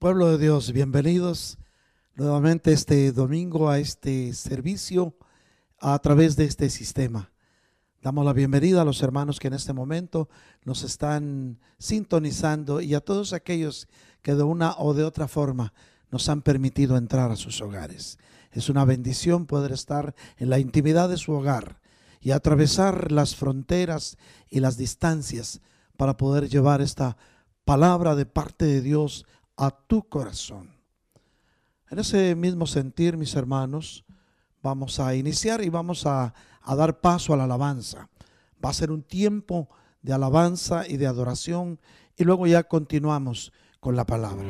Pueblo de Dios, bienvenidos nuevamente este domingo a este servicio a través de este sistema. Damos la bienvenida a los hermanos que en este momento nos están sintonizando y a todos aquellos que de una o de otra forma nos han permitido entrar a sus hogares. Es una bendición poder estar en la intimidad de su hogar y atravesar las fronteras y las distancias para poder llevar esta palabra de parte de Dios a tu corazón. En ese mismo sentir, mis hermanos, vamos a iniciar y vamos a, a, dar paso a la alabanza. Va a ser un tiempo de alabanza y de adoración y luego ya continuamos con la palabra.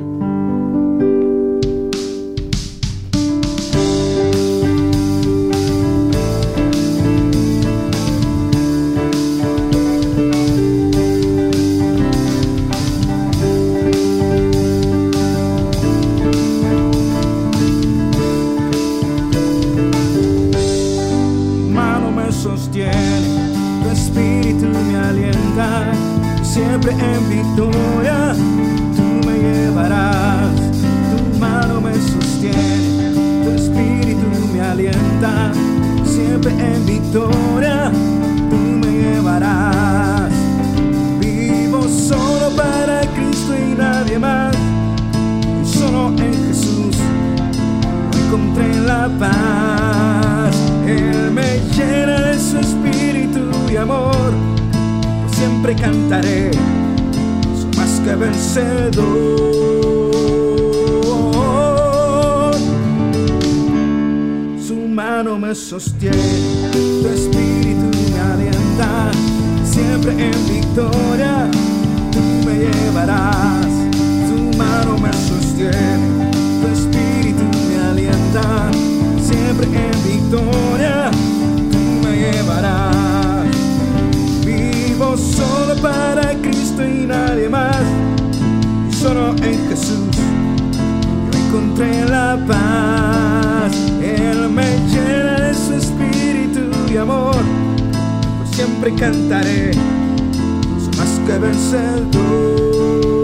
Paz, Él me llena de su espíritu y amor siempre cantaré, soy más que vencedor. Su mano me sostiene, tu espíritu me alienta, siempre en victoria tú me llevarás. Su mano me sostiene, tu espíritu me alienta, siempre en victoria tú me llevarás solo para Cristo y nadie más. Y solo en Jesús yo encontré la paz. Él me llena de su espíritu y amor. Por siempre cantaré, soy más que vencedor.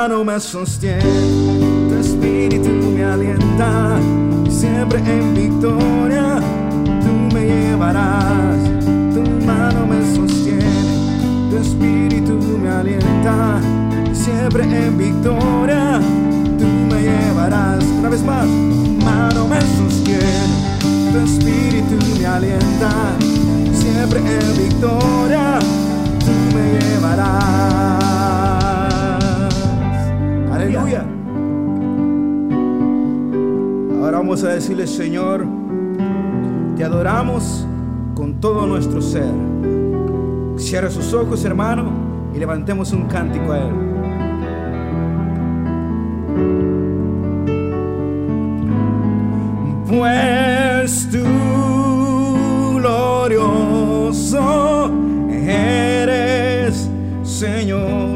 Mano me sostiene, tu espíritu me alienta. Siempre en victoria llevarás, tu mano me sostiene, tu espíritu me alienta, siempre en victoria tú me llevarás. Una vez más, tu mano me sostiene, tu espíritu me alienta, siempre en victoria tú me llevarás. Vamos a decirle, Señor, te adoramos con todo nuestro ser. Cierra sus ojos, hermano, y levantemos un cántico a Él. Pues tú, glorioso, eres Señor,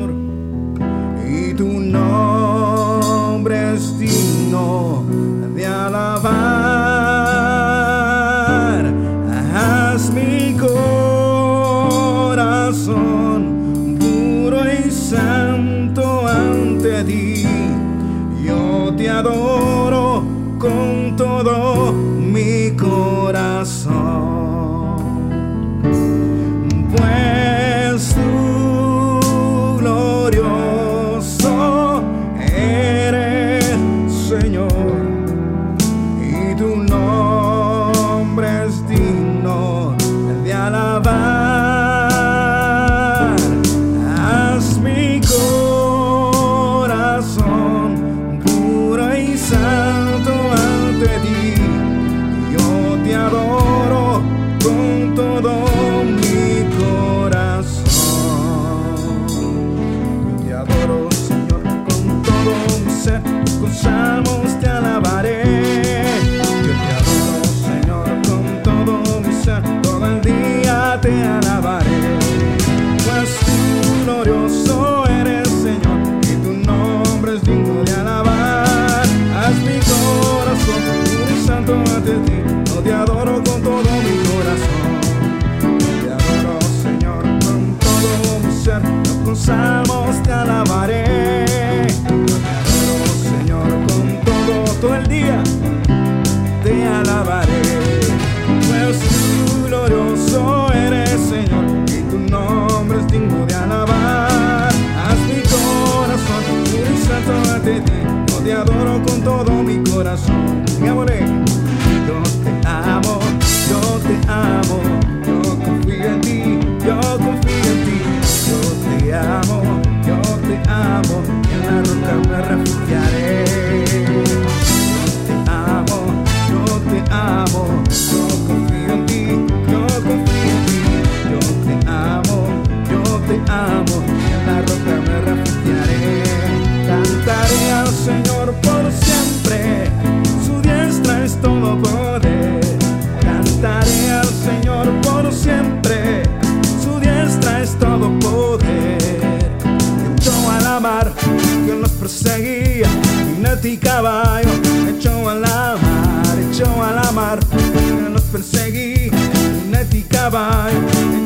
domesticaba.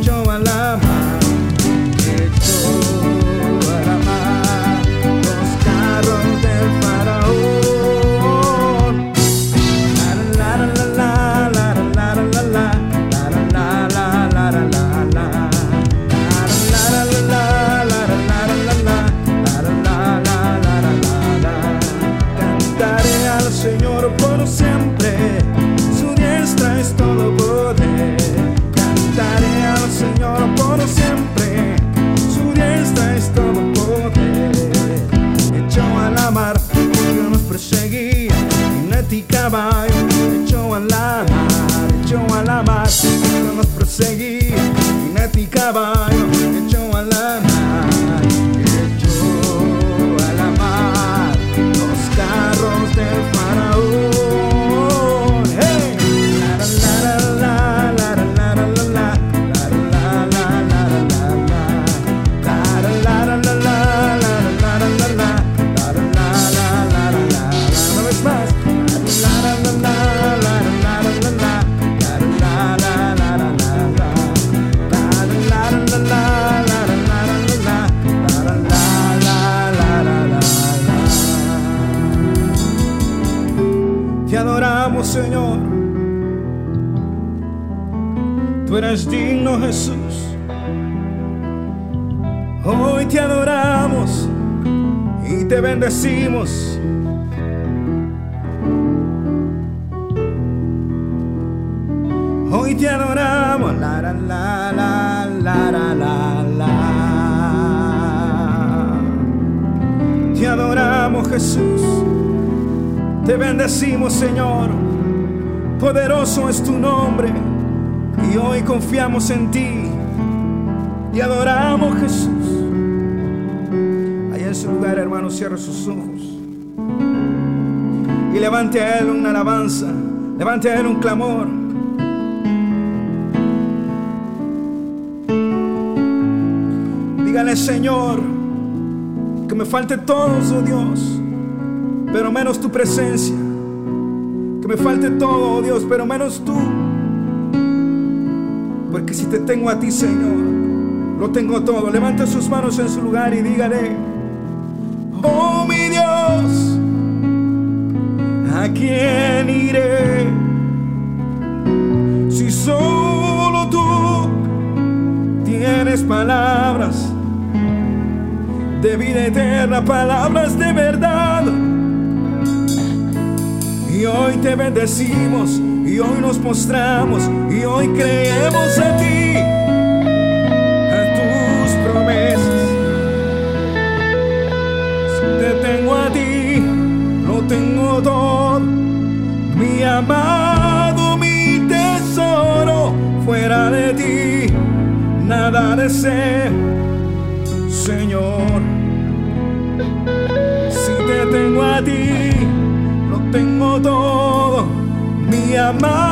Hoy te adoramos y te bendecimos. Hoy te adoramos. La, la, la, la, la, la, la. Te adoramos Jesús. Te bendecimos Señor. Poderoso es tu nombre. Y hoy confiamos en ti. Y adoramos Jesús. Su lugar, hermano, cierra sus ojos y levante a Él una alabanza, levante a Él un clamor. Dígale, Señor, que me falte todo, oh Dios, pero menos tu presencia. Que me falte todo, oh Dios, pero menos tú. Porque si te tengo a ti, Señor, lo tengo todo. Levante sus manos en su lugar y dígale, oh mi Dios, ¿a quién iré? Si solo tú tienes palabras de vida eterna, palabras de verdad. Y hoy te bendecimos, y hoy nos mostramos, y hoy creemos en ti, mi amado, mi tesoro, fuera de ti, nada deseo, Señor. Si te tengo a ti, lo tengo todo, mi amado,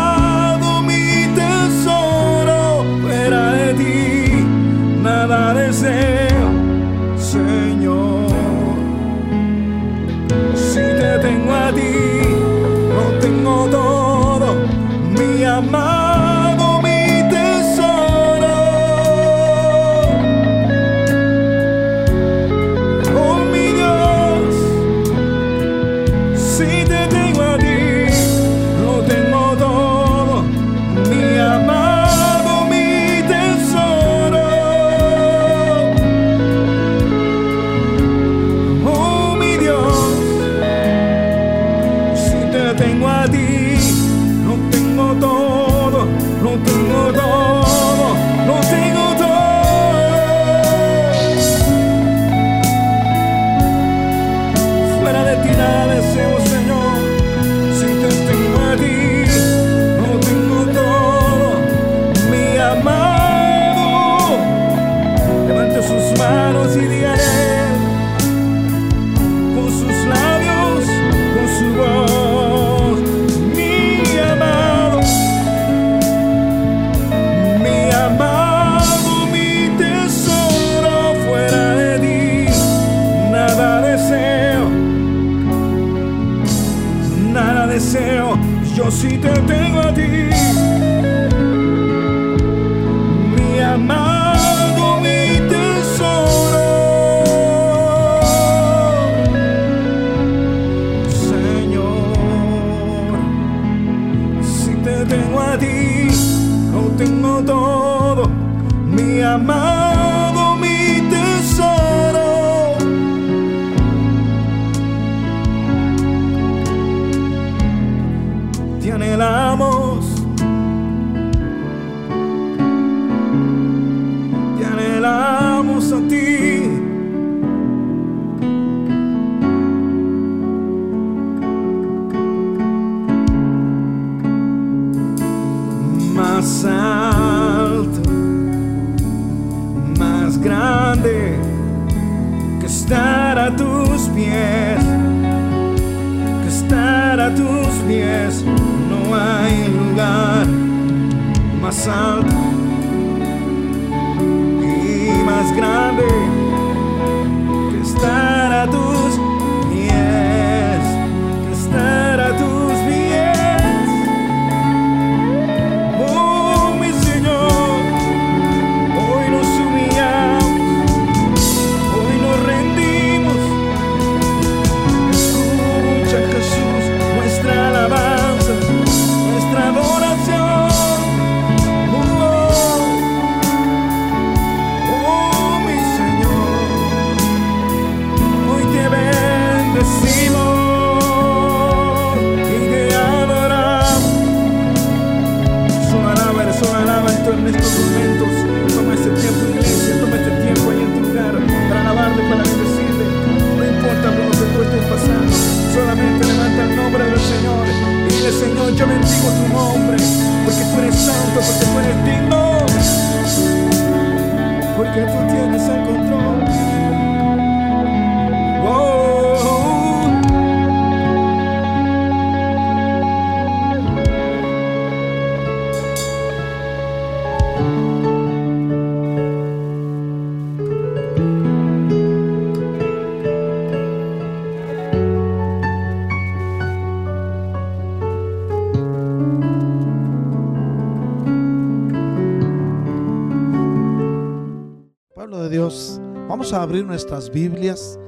nuestras Biblias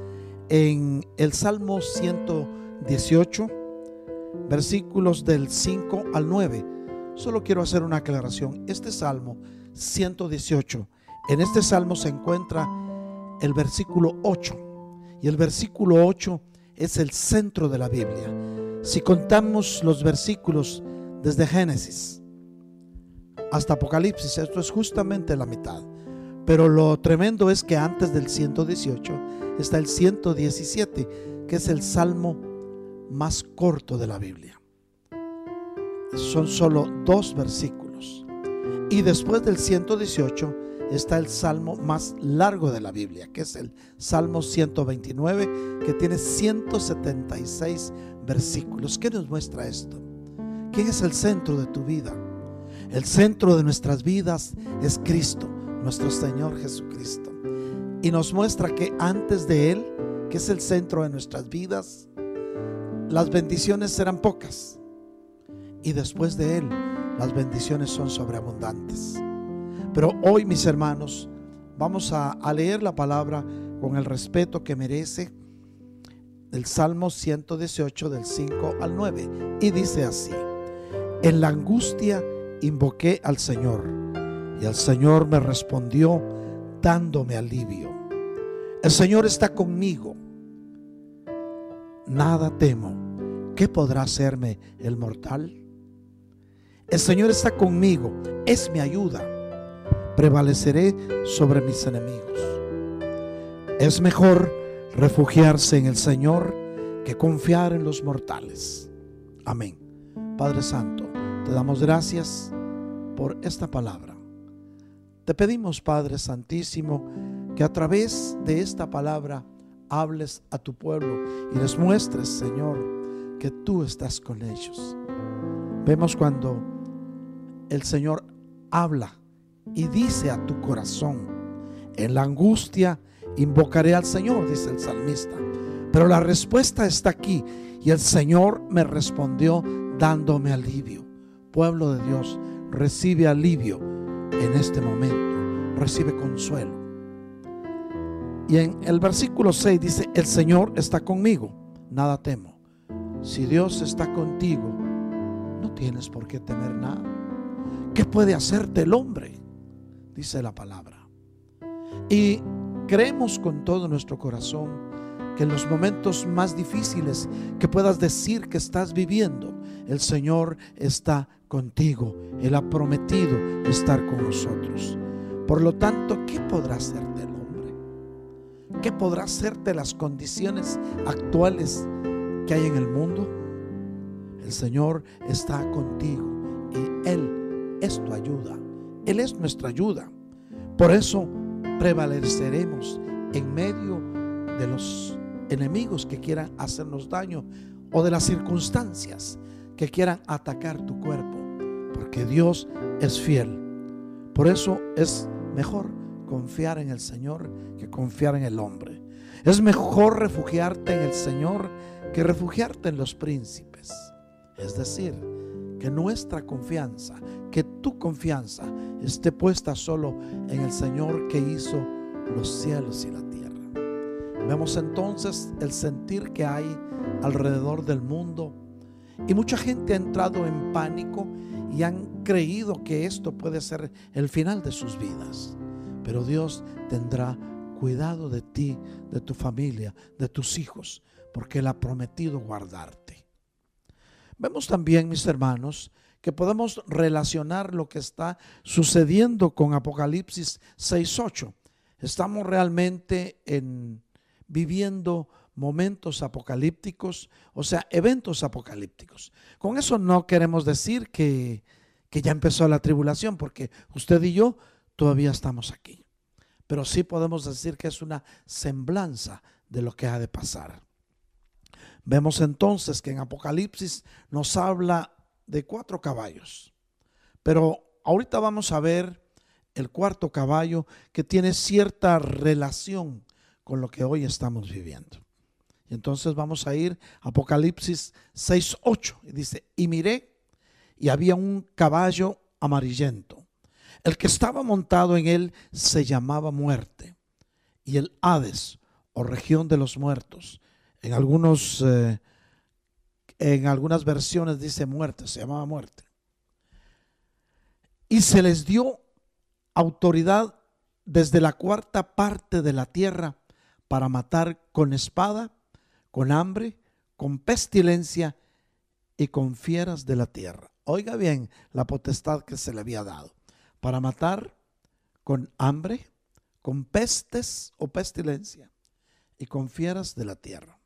en el Salmo 118, versículos del 5 al 9. Solo quiero hacer una aclaración. Este Salmo 118, en este Salmo se encuentra el versículo 8. Y el versículo 8 es el centro de la Biblia. Si contamos los versículos desde Génesis hasta Apocalipsis, esto es justamente la mitad. Pero lo tremendo es que antes del 118 está el 117, que es el salmo más corto de la Biblia. Son solo dos versículos. Y después del 118 está el salmo más largo de la Biblia, que es el Salmo 129, que tiene 176 versículos. ¿Qué nos muestra esto? ¿Quién es el centro de tu vida? El centro de nuestras vidas es Cristo nuestro Señor Jesucristo. Y nos muestra que antes de Él, que es el centro de nuestras vidas, las bendiciones serán pocas. Y después de Él, las bendiciones son sobreabundantes. Pero hoy, mis hermanos, vamos a, leer la palabra con el respeto que merece el Salmo 118 del 5 al 9. Y dice así, en la angustia invoqué al Señor y el Señor me respondió dándome alivio. El Señor está conmigo. Nada temo. ¿Qué podrá hacerme el mortal? El Señor está conmigo. Es mi ayuda. Prevaleceré sobre mis enemigos. Es mejor refugiarse en el Señor que confiar en los mortales. Amén. Padre Santo, te damos gracias por esta palabra. Te pedimos, Padre Santísimo, que a través de esta palabra hables a tu pueblo y les muestres, Señor, que tú estás con ellos. Vemos cuando el Señor habla y dice a tu corazón, en la angustia invocaré al Señor, dice el salmista. Pero la respuesta está aquí y el Señor me respondió dándome alivio. Pueblo de Dios, recibe alivio en este momento, recibe consuelo. Y en el versículo 6 dice, el Señor está conmigo, nada temo. Si Dios está contigo, no tienes por qué temer nada. ¿Qué puede hacerte el hombre? Dice la palabra. Y creemos con todo nuestro corazón que en los momentos más difíciles que puedas decir que estás viviendo, el Señor está contigo. Él ha prometido estar con nosotros. Por lo tanto, ¿qué podrá hacerte el hombre? ¿Qué podrá hacerte las condiciones actuales que hay en el mundo? El Señor está contigo y Él es tu ayuda. Él es nuestra ayuda. Por eso prevaleceremos en medio de los enemigos que quieran hacernos daño o de las circunstancias que quieran atacar tu cuerpo, porque Dios es fiel. Por eso es mejor confiar en el Señor que confiar en el hombre. Es mejor refugiarte en el Señor que refugiarte en los príncipes. Es decir, que nuestra confianza, que tu confianza esté puesta solo en el Señor que hizo los cielos y la tierra. Vemos entonces el sentir que hay alrededor del mundo y mucha gente ha entrado en pánico y han creído que esto puede ser el final de sus vidas. Pero Dios tendrá cuidado de ti, de tu familia, de tus hijos, porque Él ha prometido guardarte. Vemos también, mis hermanos, que podemos relacionar lo que está sucediendo con Apocalipsis 6.8. Estamos realmente en viviendo momentos apocalípticos, o sea, eventos apocalípticos. Con eso no queremos decir que, que ya empezó la tribulación, porque usted y yo todavía estamos aquí. Pero sí podemos decir que es una semblanza de lo que ha de pasar. Vemos entonces que en Apocalipsis nos habla de cuatro caballos. Pero ahorita vamos a ver el cuarto caballo que tiene cierta relación con lo que hoy estamos viviendo. Y entonces vamos a ir a Apocalipsis 6.8 y dice, y miré y había un caballo amarillento. El que estaba montado en él se llamaba muerte y el Hades o región de los muertos. En algunos eh, en algunas versiones dice muerte, se llamaba muerte. Y se les dio autoridad desde la cuarta parte de la tierra para matar con espada, con hambre, con pestilencia y con fieras de la tierra. Oiga bien la potestad que se le había dado. Para matar con hambre, con pestes o pestilencia y con fieras de la tierra.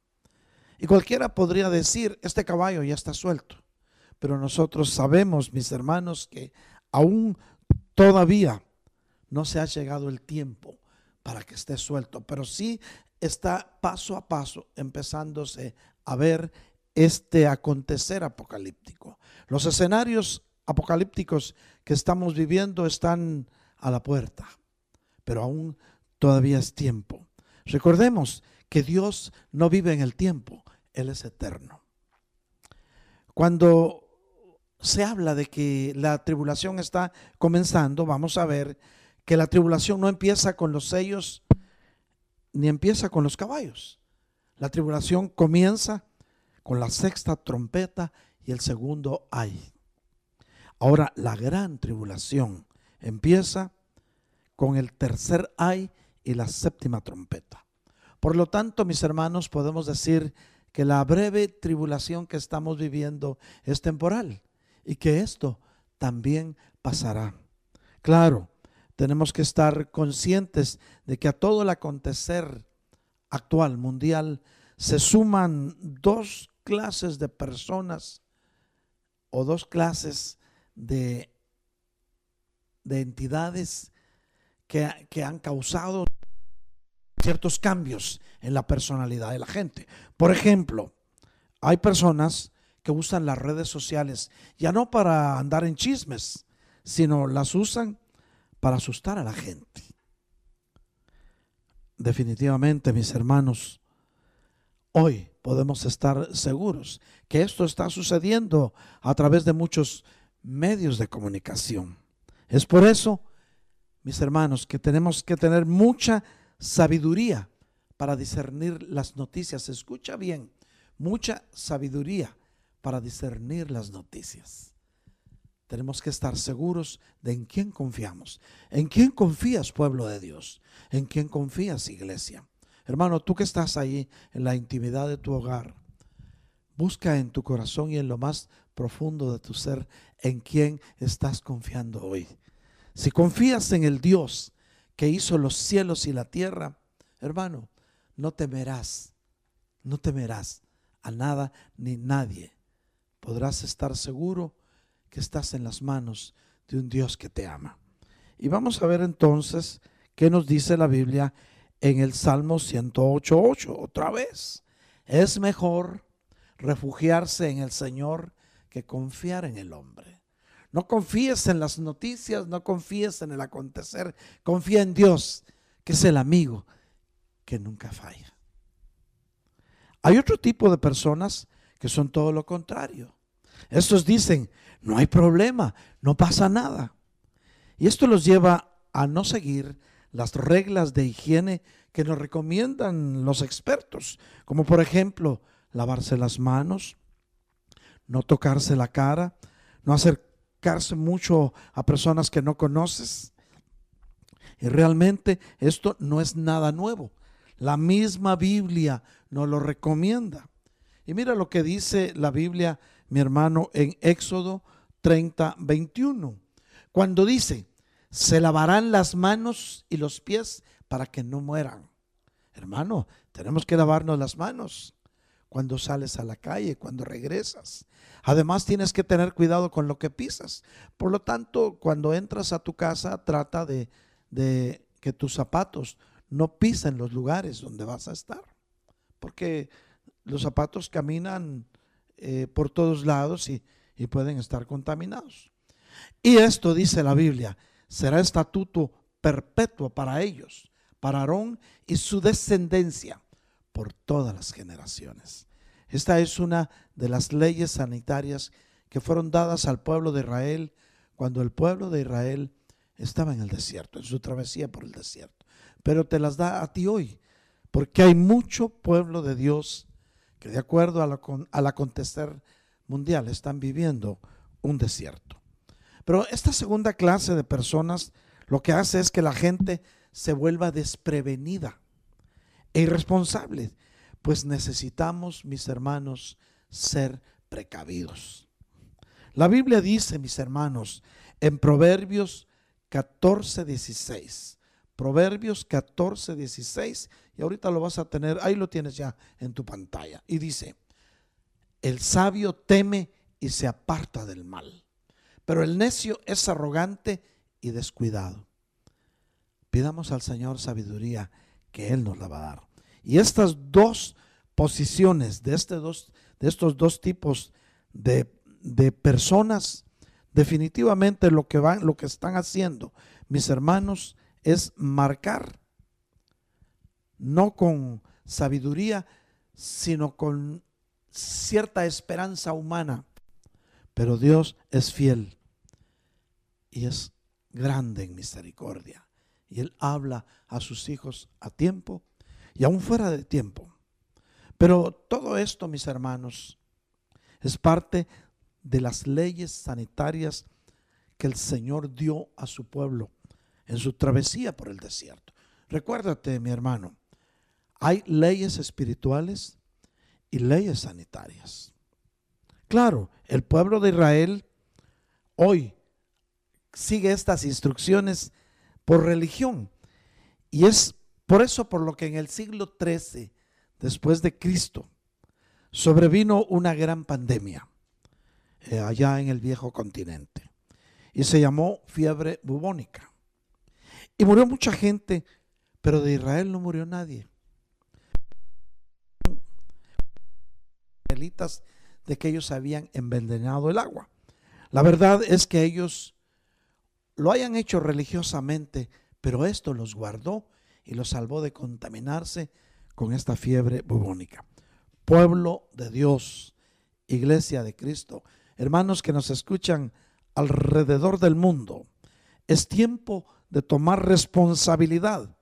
Y cualquiera podría decir, este caballo ya está suelto. Pero nosotros sabemos, mis hermanos, que aún todavía no se ha llegado el tiempo para que esté suelto, pero sí está paso a paso empezándose a ver este acontecer apocalíptico. Los escenarios apocalípticos que estamos viviendo están a la puerta, pero aún todavía es tiempo. Recordemos que Dios no vive en el tiempo, Él es eterno. Cuando se habla de que la tribulación está comenzando, vamos a ver que la tribulación no empieza con los sellos ni empieza con los caballos. La tribulación comienza con la sexta trompeta y el segundo ay. Ahora la gran tribulación empieza con el tercer ay y la séptima trompeta. Por lo tanto, mis hermanos, podemos decir que la breve tribulación que estamos viviendo es temporal y que esto también pasará. Claro, tenemos que estar conscientes de que a todo el acontecer actual, mundial, se suman dos clases de personas o dos clases de, de entidades que, que han causado ciertos cambios en la personalidad de la gente. Por ejemplo, hay personas que usan las redes sociales ya no para andar en chismes, sino las usan para asustar a la gente. Definitivamente, mis hermanos, hoy podemos estar seguros que esto está sucediendo a través de muchos medios de comunicación. Es por eso, mis hermanos, que tenemos que tener mucha sabiduría para discernir las noticias. Escucha bien, mucha sabiduría para discernir las noticias. Tenemos que estar seguros de en quién confiamos. ¿En quién confías, pueblo de Dios? ¿En quién confías, iglesia? Hermano, tú que estás ahí en la intimidad de tu hogar, busca en tu corazón y en lo más profundo de tu ser en quién estás confiando hoy. Si confías en el Dios que hizo los cielos y la tierra, hermano, no temerás, no temerás a nada ni nadie. Podrás estar seguro que estás en las manos de un Dios que te ama. Y vamos a ver entonces qué nos dice la Biblia en el Salmo 108.8, otra vez. Es mejor refugiarse en el Señor que confiar en el hombre. No confíes en las noticias, no confíes en el acontecer, confía en Dios, que es el amigo que nunca falla. Hay otro tipo de personas que son todo lo contrario. Estos dicen, no hay problema, no pasa nada. Y esto los lleva a no seguir las reglas de higiene que nos recomiendan los expertos, como por ejemplo lavarse las manos, no tocarse la cara, no acercarse mucho a personas que no conoces. Y realmente esto no es nada nuevo. La misma Biblia nos lo recomienda. Y mira lo que dice la Biblia, mi hermano, en Éxodo 30, 21. Cuando dice, se lavarán las manos y los pies para que no mueran. Hermano, tenemos que lavarnos las manos cuando sales a la calle, cuando regresas. Además tienes que tener cuidado con lo que pisas. Por lo tanto, cuando entras a tu casa, trata de, que tus zapatos no pisen los lugares donde vas a estar. Porque los zapatos caminan eh, por todos lados y, y pueden estar contaminados. Y esto dice la Biblia, será estatuto perpetuo para ellos, para Aarón y su descendencia por todas las generaciones. Esta es una de las leyes sanitarias que fueron dadas al pueblo de Israel cuando el pueblo de Israel estaba en el desierto, en su travesía por el desierto. Pero te las da a ti hoy, porque hay mucho pueblo de Dios que de acuerdo al acontecer mundial están viviendo un desierto. Pero esta segunda clase de personas lo que hace es que la gente se vuelva desprevenida e irresponsable, pues necesitamos, mis hermanos, ser precavidos. La Biblia dice, mis hermanos, en Proverbios 14, 16, Proverbios 14, 16, y ahorita lo vas a tener, ahí lo tienes ya en tu pantalla, y dice, el sabio teme y se aparta del mal, pero el necio es arrogante y descuidado. Pidamos al Señor sabiduría que Él nos la va a dar. Y estas dos posiciones de, este dos, de estos dos tipos de, personas, definitivamente lo que van, lo que están haciendo, mis hermanos, es marcar, no con sabiduría, sino con cierta esperanza humana. Pero Dios es fiel y es grande en misericordia. Y Él habla a sus hijos a tiempo y aún fuera de tiempo. Pero todo esto, mis hermanos, es parte de las leyes sanitarias que el Señor dio a su pueblo en su travesía por el desierto. Recuérdate, mi hermano, hay leyes espirituales y leyes sanitarias. Claro, el pueblo de Israel hoy sigue estas instrucciones por religión y es por eso por lo que en el siglo XIII después de Cristo sobrevino una gran pandemia eh, allá en el viejo continente y se llamó fiebre bubónica. Y murió mucha gente Pero de Israel no murió nadie. De que ellos habían envenenado el agua. La verdad es que ellos lo hayan hecho religiosamente, pero esto los guardó y los salvó de contaminarse con esta fiebre bubónica. Pueblo de Dios, iglesia de Cristo, hermanos que nos escuchan alrededor del mundo, es tiempo de tomar responsabilidad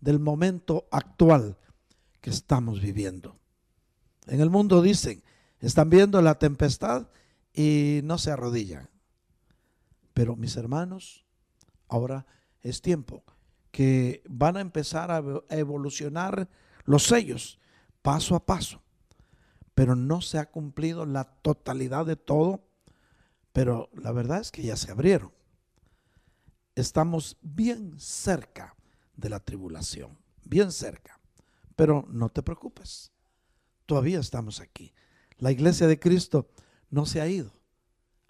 del momento actual que estamos viviendo. En el mundo dicen, están viendo la tempestad y no se arrodillan. Pero mis hermanos, ahora es tiempo que van a empezar a evolucionar los sellos paso a paso. Pero no se ha cumplido la totalidad de todo. Pero la verdad es que ya se abrieron. Estamos bien cerca de la tribulación, bien cerca. Pero no te preocupes, todavía estamos aquí. La iglesia de Cristo no se ha ido.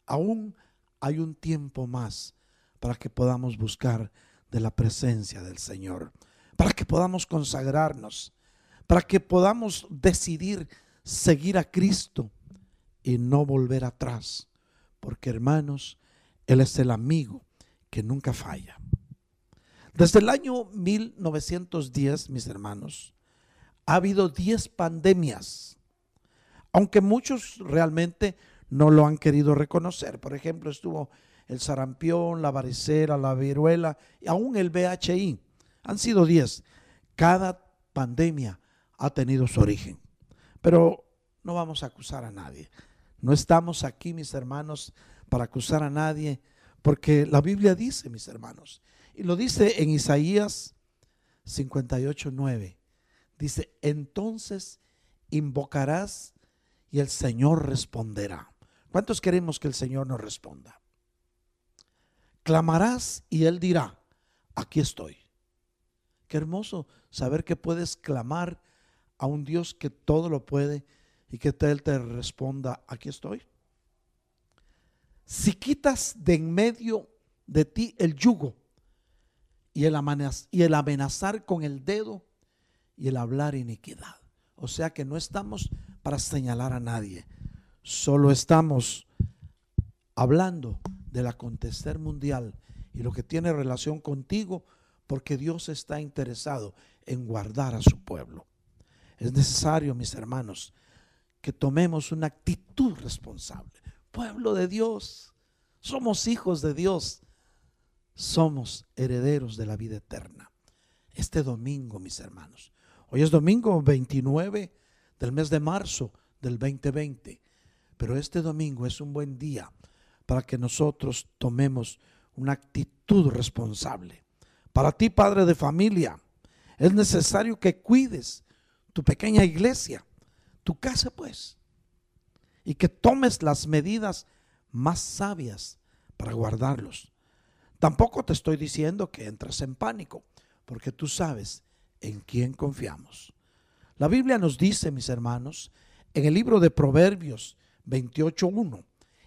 Aún hay un tiempo más para que podamos buscar de la presencia del Señor, para que podamos consagrarnos, para que podamos decidir seguir a Cristo y no volver atrás, porque hermanos, Él es el amigo que nunca falla. Desde el año 1910, mis hermanos, ha habido 10 pandemias, aunque muchos realmente no lo han querido reconocer. Por ejemplo, estuvo el sarampión, la varicela, la viruela y aún el VHI. Han sido 10. Cada pandemia ha tenido su origen. Pero no vamos a acusar a nadie. No estamos aquí, mis hermanos, para acusar a nadie, porque la Biblia dice, mis hermanos, y lo dice en Isaías 58, 9. Dice, entonces invocarás y el Señor responderá. ¿Cuántos queremos que el Señor nos responda? Clamarás y Él dirá, aquí estoy. Qué hermoso saber que puedes clamar a un Dios que todo lo puede y que Él te responda, aquí estoy. Si quitas de en medio de ti el yugo y el, y el amenazar con el dedo y el hablar iniquidad. O sea que no estamos para señalar a nadie, solo estamos hablando del acontecer mundial y lo que tiene relación contigo, porque Dios está interesado en guardar a su pueblo. Es necesario, mis hermanos, que tomemos una actitud responsable. Pueblo de Dios, somos hijos de Dios, somos herederos de la vida eterna. Este domingo, mis hermanos, hoy es domingo 29 del mes de marzo del 2020, pero este domingo es un buen día para que nosotros tomemos una actitud responsable. Para ti, padre de familia, es necesario que cuides tu pequeña iglesia, tu casa pues, y que tomes las medidas más sabias para guardarlos. Tampoco te estoy diciendo que entres en pánico, porque tú sabes en quién confiamos. La Biblia nos dice, mis hermanos, en el libro de Proverbios 28.1,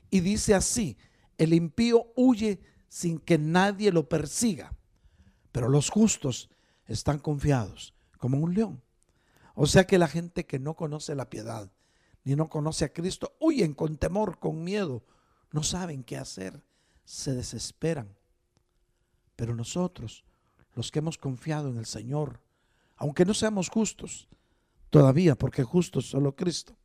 y dice así, el impío huye sin que nadie lo persiga, pero los justos están confiados como un león. O sea que la gente que no conoce la piedad, ni no conoce a Cristo, huyen con temor, con miedo, no saben qué hacer, se desesperan. Pero nosotros, los que hemos confiado en el Señor, aunque no seamos justos, todavía, porque justo es solo Cristo,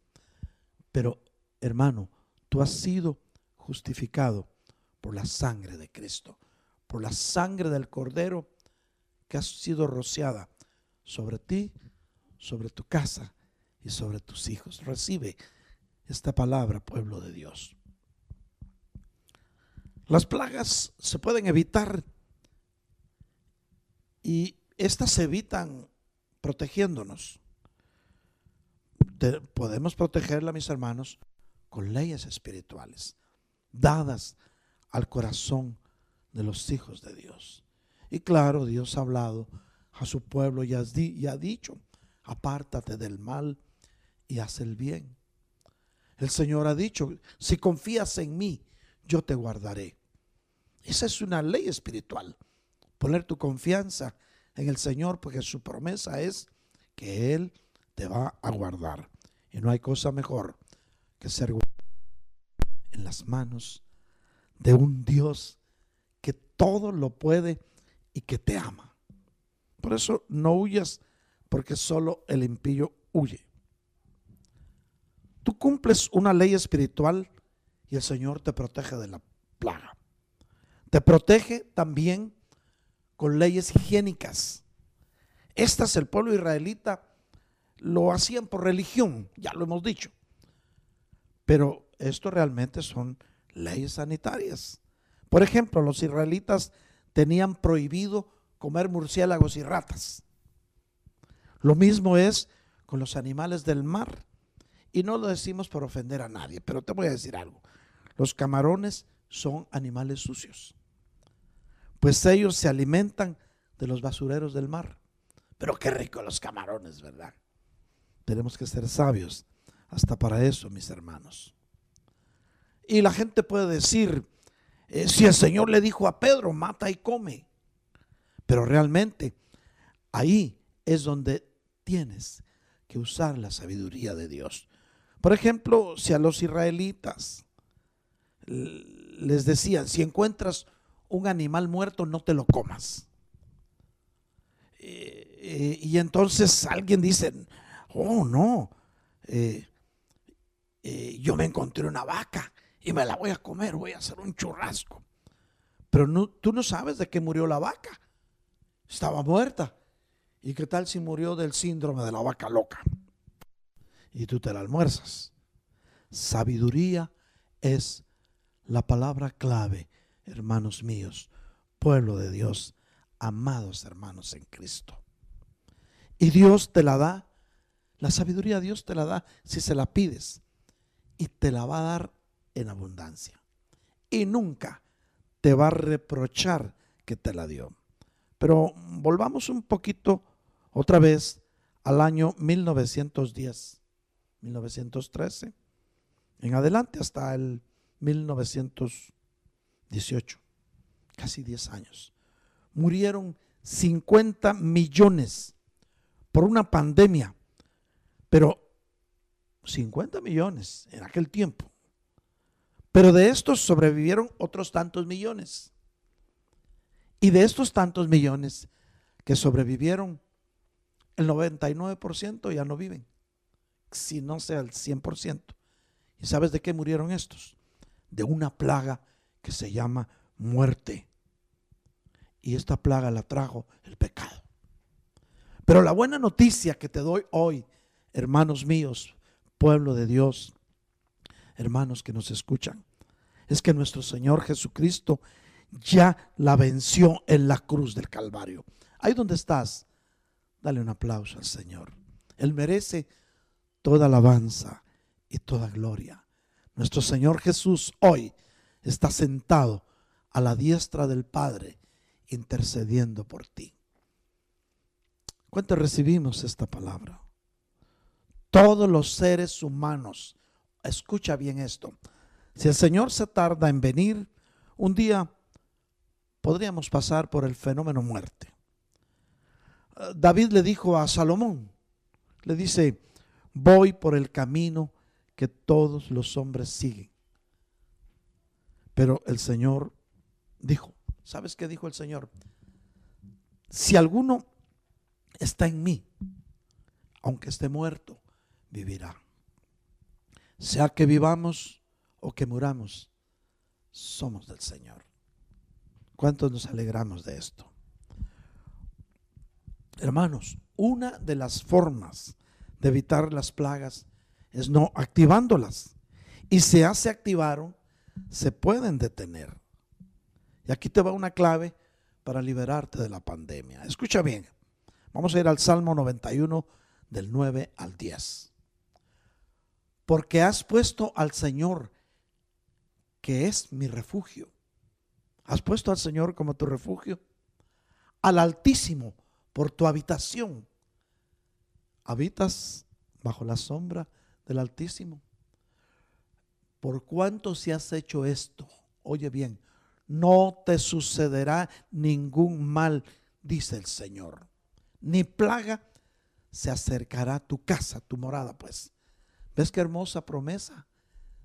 pero hermano, tú has sido justificado por la sangre de Cristo, por la sangre del Cordero que ha sido rociada sobre ti, sobre tu casa y sobre tus hijos. Recibe esta palabra, pueblo de Dios. Las plagas se pueden evitar y estas se evitan protegiéndonos. podemos protegerla, mis hermanos, con leyes espirituales dadas al corazón de los hijos de Dios. Y claro, Dios ha hablado a su pueblo y, ha dicho, apártate del mal y haz el bien. El Señor ha dicho, si confías en mí, yo te guardaré. Esa es una ley espiritual. Poner tu confianza en el Señor porque su promesa es que Él te va a guardar. Y no hay cosa mejor que ser en las manos de un Dios que todo lo puede y que te ama. Por eso no huyas porque solo el impío huye. Tú cumples una ley espiritual y el Señor te protege de la plaga. Te protege también con leyes higiénicas. Estas el pueblo israelita lo hacían por religión, ya lo hemos dicho. Pero esto realmente son leyes sanitarias. Por ejemplo, los israelitas tenían prohibido comer murciélagos y ratas. Lo mismo es con los animales del mar. Y no lo decimos por ofender a nadie, pero te voy a decir algo. Los camarones son animales sucios, pues ellos se alimentan de los basureros del mar. Pero qué rico los camarones, ¿verdad? Tenemos que ser sabios hasta para eso, mis hermanos. Y la gente puede decir, eh, si el Señor le dijo a Pedro, mata y come. Pero realmente ahí es donde tienes que usar la sabiduría de Dios. Por ejemplo, si a los israelitas les decían, si encuentras un animal muerto, no te lo comas. Eh, eh, y entonces alguien dice, oh no, eh, yo me encontré una vaca y me la voy a comer, voy a hacer un churrasco. Pero no, tú no sabes de qué murió la vaca. Estaba muerta. ¿Y qué tal si murió del síndrome de la vaca loca? Y tú te la almuerzas. Sabiduría es la palabra clave, hermanos míos, pueblo de Dios, amados hermanos en Cristo. Y Dios te la da, la sabiduría Dios te la da si se la pides y te la va a dar en abundancia. Y nunca te va a reprochar que te la dio. Pero volvamos un poquito otra vez al año 1910, 1913, en adelante hasta el 1918, casi 10 años. Murieron 50 millones por una pandemia, pero 50 millones en aquel tiempo. Pero de estos sobrevivieron otros tantos millones. Y de estos tantos millones que sobrevivieron, el 99% ya no viven, si no sea el 100%. ¿Y sabes de qué murieron estos? De una plaga que se llama muerte. Y esta plaga la trajo el pecado. Pero la buena noticia que te doy hoy, hermanos míos, pueblo de Dios, hermanos que nos escuchan, es que nuestro Señor Jesucristo ya la venció en la cruz del Calvario. Ahí donde estás, dale un aplauso al Señor. Él merece toda alabanza y toda gloria. Nuestro Señor Jesús hoy está sentado a la diestra del Padre intercediendo por ti. ¿Cuánto recibimos esta palabra? Todos los seres humanos, escucha bien esto, si el Señor se tarda en venir, un día podríamos pasar por el fenómeno muerte. David le dijo a Salomón, le dice, voy por el camino que todos los hombres siguen. Pero el Señor dijo, ¿sabes qué dijo el Señor? Si alguno está en mí, aunque esté muerto, vivirá. Sea que vivamos o que muramos, somos del Señor. ¿Cuántos nos alegramos de esto? Hermanos, una de las formas de evitar las plagas es no activándolas. Y si ya se activaron, se pueden detener. Y aquí te va una clave para liberarte de la pandemia. Escucha bien. Vamos a ir al Salmo 91 del 9 al 10. Porque has puesto al Señor, que es mi refugio. Has puesto al Señor como tu refugio. Al Altísimo por tu habitación. Habitas bajo la sombra del Altísimo. Por cuanto si has hecho esto, oye bien, no te sucederá ningún mal, dice el Señor. ni plaga se acercará a tu casa, tu morada, pues. ¿Ves qué hermosa promesa?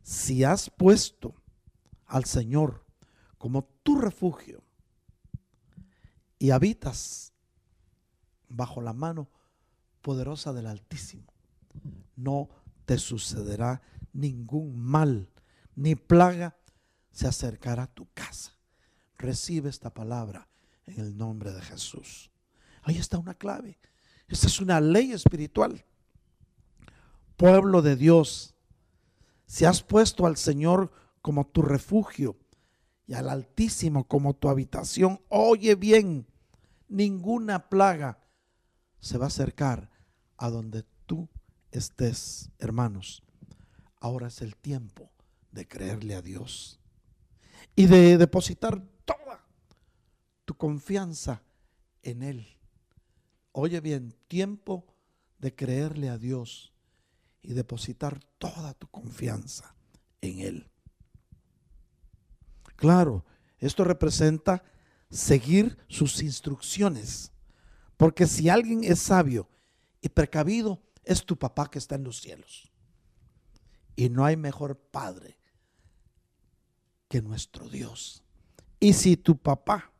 Si has puesto al Señor como tu refugio y habitas bajo la mano poderosa del Altísimo, no te sucederá ningún mal, ni plaga se acercará a tu casa. Recibe esta palabra en el nombre de Jesús. Ahí está una clave. Esta es una ley espiritual. Pueblo de Dios, si has puesto al Señor como tu refugio y al Altísimo como tu habitación, oye bien, ninguna plaga se va a acercar a donde tú estés, hermanos. Ahora es el tiempo de creerle a Dios y de depositar toda tu confianza en Él. Oye bien, tiempo de creerle a Dios y depositar toda tu confianza en Él. Claro, esto representa seguir sus instrucciones, porque si alguien es sabio y precavido, es tu papá que está en los cielos. Y no hay mejor padre que nuestro Dios. Y si tu papá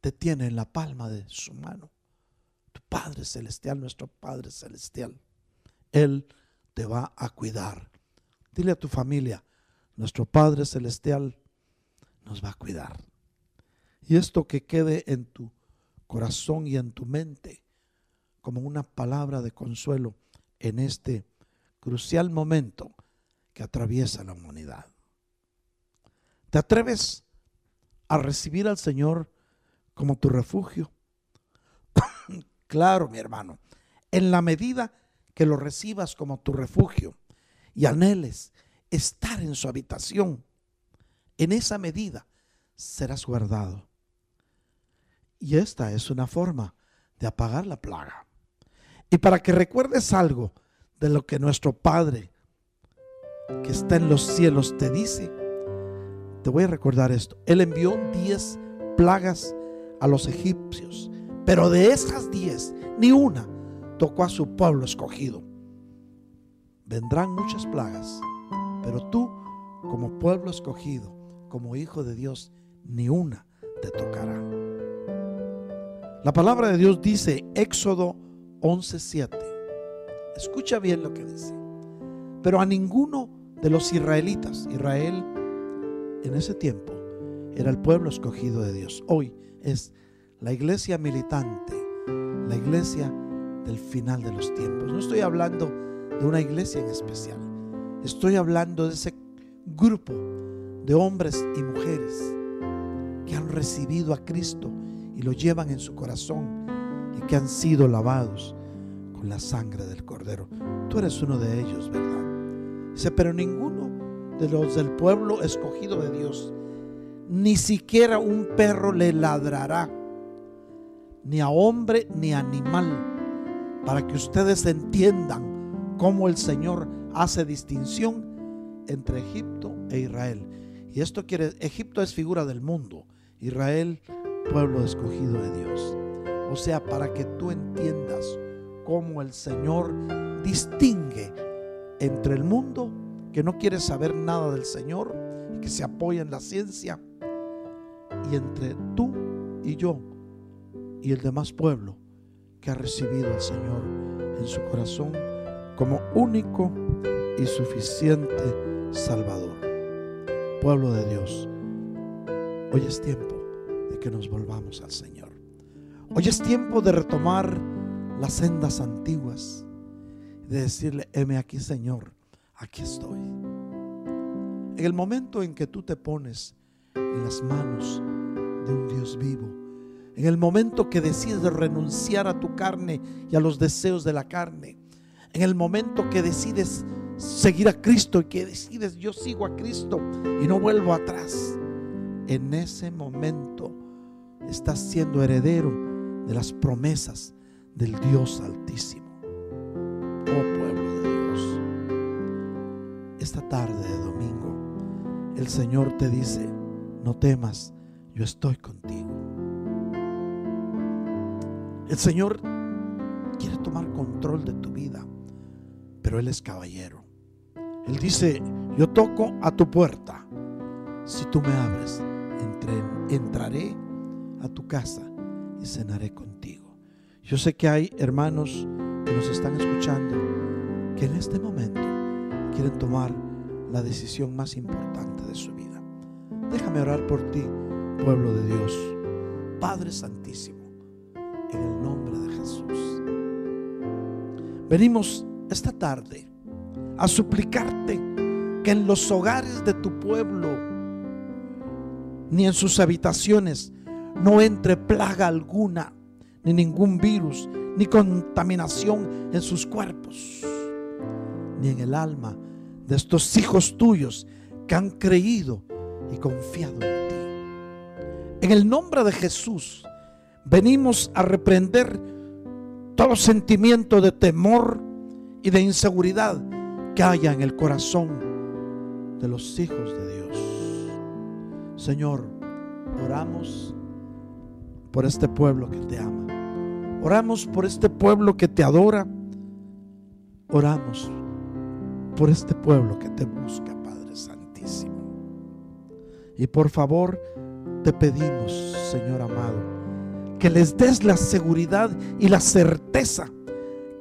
te tiene en la palma de su mano. Tu Padre Celestial, nuestro Padre Celestial. Él te va a cuidar. Dile a tu familia, nuestro Padre Celestial nos va a cuidar. Y esto que quede en tu corazón y en tu mente como una palabra de consuelo en este crucial momento que atraviesa la humanidad. ¿Te atreves a recibir al Señor como tu refugio. claro, mi hermano, en la medida que lo recibas como tu refugio y anheles estar en su habitación, en esa medida serás guardado. Y esta es una forma de apagar la plaga. Y para que recuerdes algo de lo que nuestro Padre que está en los cielos te dice, te voy a recordar esto. Él envió diez plagas a los egipcios, pero de esas diez, ni una tocó a su pueblo escogido. Vendrán muchas plagas, pero tú, como pueblo escogido, como hijo de Dios, ni una te tocará. La palabra de Dios dice, Éxodo 11:7. Escucha bien lo que dice. Pero a ninguno de los israelitas, Israel en ese tiempo era el pueblo escogido de Dios. Hoy es la iglesia militante, la iglesia del final de los tiempos. No estoy hablando de una iglesia en especial. Estoy hablando de ese grupo de hombres y mujeres que han recibido a Cristo y lo llevan en su corazón y que han sido lavados la sangre del Cordero. Tú eres uno de ellos, ¿verdad? Dice, pero ninguno de los del pueblo escogido de Dios ni siquiera un perro le ladrará, ni a hombre ni a animal, para que ustedes entiendan cómo el Señor hace distinción entre Egipto e Israel. Y esto quiere, Egipto es figura del mundo, Israel, pueblo escogido de Dios. O sea, para que tú entiendas cómo el Señor distingue entre el mundo que no quiere saber nada del Señor y que se apoya en la ciencia y entre tú y yo y el demás pueblo que ha recibido al Señor en su corazón como único y suficiente Salvador. Pueblo de Dios, hoy es tiempo de que nos volvamos al Señor. Hoy es tiempo de retomar las sendas antiguas, de decirle, heme aquí Señor, aquí estoy. En el momento en que tú te pones en las manos de un Dios vivo. En el momento que decides renunciar a tu carne y a los deseos de la carne. En el momento que decides seguir a Cristo y que decides yo sigo a Cristo y no vuelvo atrás. En ese momento estás siendo heredero de las promesas del Dios Altísimo. Oh pueblo de Dios. Esta tarde de domingo el Señor te dice, no temas, yo estoy contigo. El Señor quiere tomar control de tu vida, pero Él es caballero. Él dice, yo toco a tu puerta. Si tú me abres, entraré a tu casa y cenaré contigo. Yo sé que hay hermanos que nos están escuchando que en este momento quieren tomar la decisión más importante de su vida. Déjame orar por ti, pueblo de Dios. Padre Santísimo, en el nombre de Jesús. Venimos esta tarde a suplicarte que en los hogares de tu pueblo, ni en sus habitaciones, no entre plaga alguna, ni ningún virus, ni contaminación en sus cuerpos, ni en el alma de estos hijos tuyos que han creído y confiado en ti. En el nombre de Jesús venimos a reprender todo sentimiento de temor y de inseguridad que haya en el corazón de los hijos de Dios. Señor, oramos por este pueblo que te ama. Oramos por este pueblo que te adora. Oramos por este pueblo que te busca, Padre Santísimo. Y por favor, te pedimos, Señor amado, que les des la seguridad y la certeza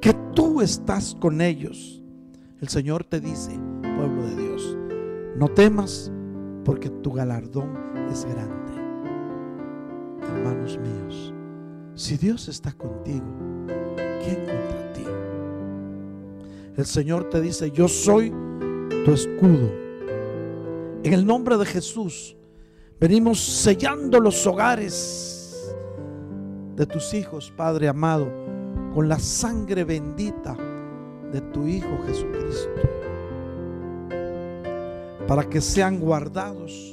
que tú estás con ellos. El Señor te dice, pueblo de Dios, no temas porque tu galardón es grande. Hermanos míos, si Dios está contigo, ¿quién contra ti? El Señor te dice, yo soy tu escudo. En el nombre de Jesús, venimos sellando los hogares de tus hijos, Padre amado, con la sangre bendita de tu Hijo Jesucristo, para que sean guardados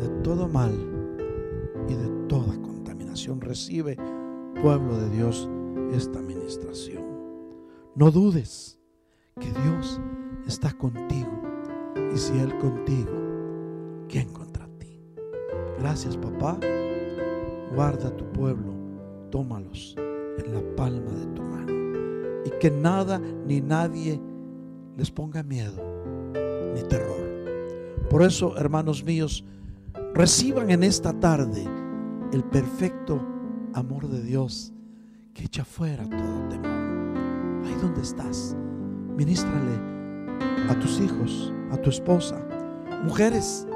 de todo mal y de toda Recibe, pueblo de Dios, esta administración. No dudes que Dios está contigo. Y si Él contigo, ¿quién contra ti? Gracias papá. Guarda tu pueblo. Tómalos en la palma de tu mano. Y que nada ni nadie les ponga miedo ni terror. Por eso, hermanos míos, reciban en esta tarde el perfecto amor de Dios que echa fuera todo temor ahí donde estás, ministrale a tus hijos, a tu esposa. Mujeres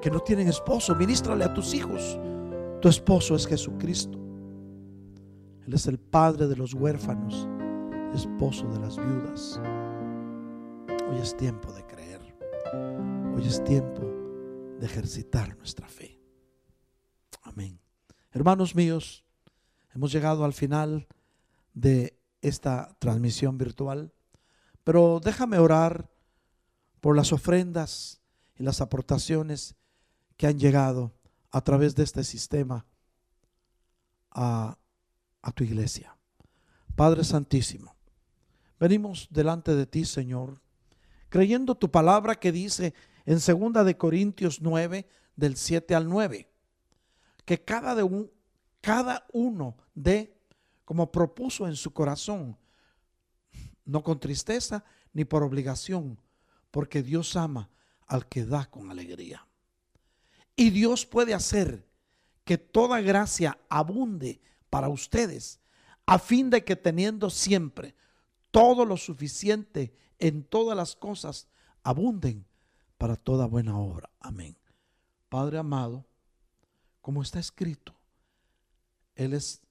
que no tienen esposo, ministrale a tus hijos. Tu esposo es Jesucristo. Él es el padre de los huérfanos, esposo de las viudas. Hoy es tiempo de creer. Hoy es tiempo de ejercitar nuestra fe. Amén. Hermanos míos, hemos llegado al final de esta transmisión virtual, pero déjame orar por las ofrendas y las aportaciones que han llegado a través de este sistema a, a tu iglesia. Padre Santísimo, venimos delante de ti, Señor, creyendo tu palabra que dice en segunda de Corintios 9 del 7 al 9 que cada de un cada uno de como propuso en su corazón, no con tristeza ni por obligación, porque Dios ama al que da con alegría. Y Dios puede hacer que toda gracia abunde para ustedes, a fin de que teniendo siempre todo lo suficiente en todas las cosas, abunden para toda buena obra. Amén. Padre amado, como está escrito, Él es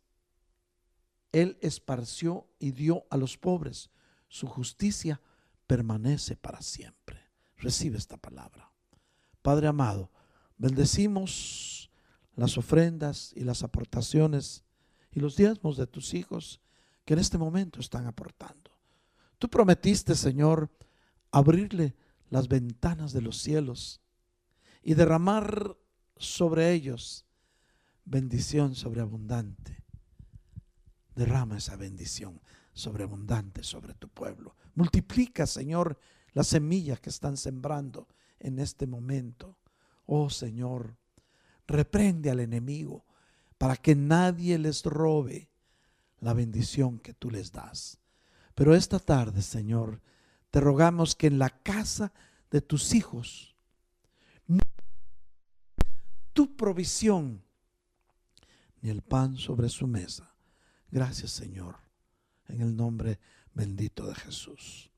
él esparció y dio a los pobres. Su justicia permanece para siempre. Recibe esta palabra. Padre amado, bendecimos las ofrendas y las aportaciones y los diezmos de tus hijos que en este momento están aportando. Tú prometiste, Señor, abrirle las ventanas de los cielos y derramar sobre ellos bendición sobreabundante derrama esa bendición sobreabundante sobre tu pueblo. Multiplica, Señor, las semillas que están sembrando en este momento. Oh Señor, reprende al enemigo para que nadie les robe la bendición que tú les das. Pero esta tarde, Señor, te rogamos que en la casa de tus hijos, tu provisión, ni el pan sobre su mesa. Gracias, Señor, en el nombre bendito de Jesús.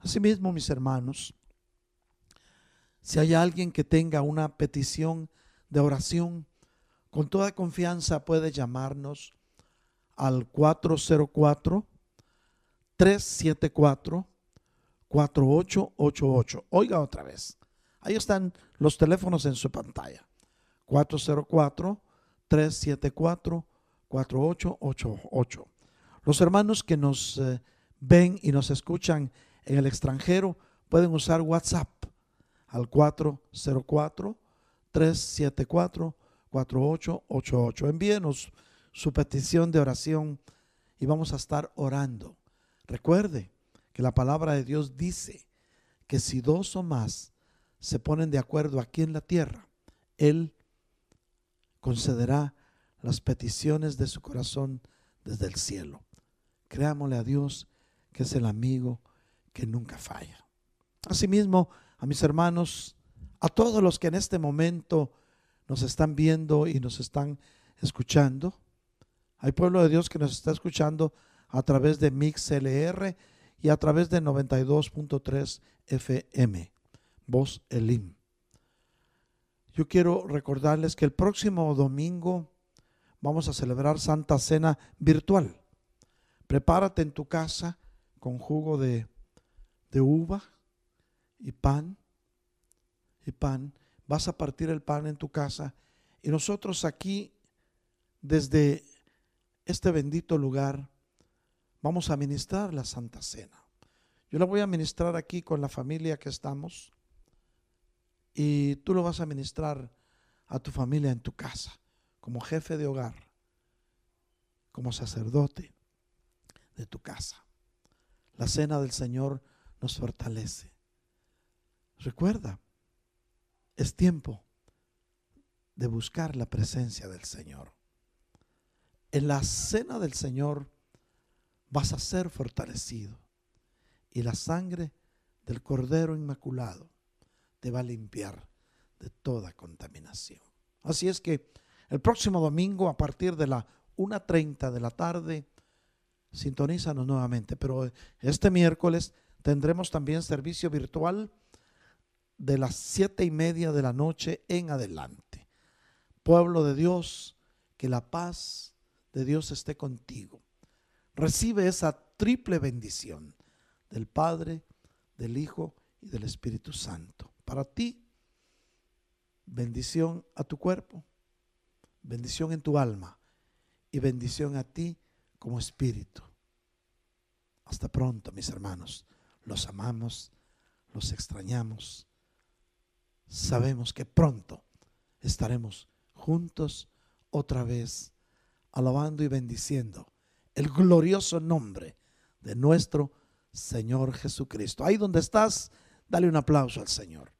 Asimismo, mis hermanos, si hay alguien que tenga una petición de oración, con toda confianza puede llamarnos al 404 374 4888. Oiga otra vez. Ahí están los teléfonos en su pantalla. 404 374 4888. Los hermanos que nos eh, ven y nos escuchan en el extranjero pueden usar WhatsApp al 404-374-4888. Envíenos su petición de oración y vamos a estar orando. Recuerde que la palabra de Dios dice que si dos o más se ponen de acuerdo aquí en la tierra, Él concederá las peticiones de su corazón desde el cielo. Creámosle a Dios que es el amigo que nunca falla. Asimismo, a mis hermanos, a todos los que en este momento nos están viendo y nos están escuchando, hay pueblo de Dios que nos está escuchando a través de MixLR y a través de 92.3 FM, Voz Elim. Yo quiero recordarles que el próximo domingo vamos a celebrar Santa Cena virtual. Prepárate en tu casa con jugo de, de uva y pan. Y pan. Vas a partir el pan en tu casa. Y nosotros aquí, desde este bendito lugar, vamos a ministrar la Santa Cena. Yo la voy a ministrar aquí con la familia que estamos. Y tú lo vas a ministrar a tu familia en tu casa como jefe de hogar, como sacerdote de tu casa. La cena del Señor nos fortalece. Recuerda, es tiempo de buscar la presencia del Señor. En la cena del Señor vas a ser fortalecido y la sangre del Cordero Inmaculado te va a limpiar de toda contaminación. Así es que el próximo domingo a partir de la 1.30 de la tarde, sintonízanos nuevamente. Pero este miércoles tendremos también servicio virtual de las siete y media de la noche en adelante. Pueblo de Dios, que la paz de Dios esté contigo. Recibe esa triple bendición del Padre, del Hijo y del Espíritu Santo. Para ti, bendición a tu cuerpo, bendición en tu alma y bendición a ti como espíritu. Hasta pronto, mis hermanos. Los amamos, los extrañamos. Sabemos que pronto estaremos juntos otra vez, alabando y bendiciendo el glorioso nombre de nuestro Señor Jesucristo. Ahí donde estás, dale un aplauso al Señor.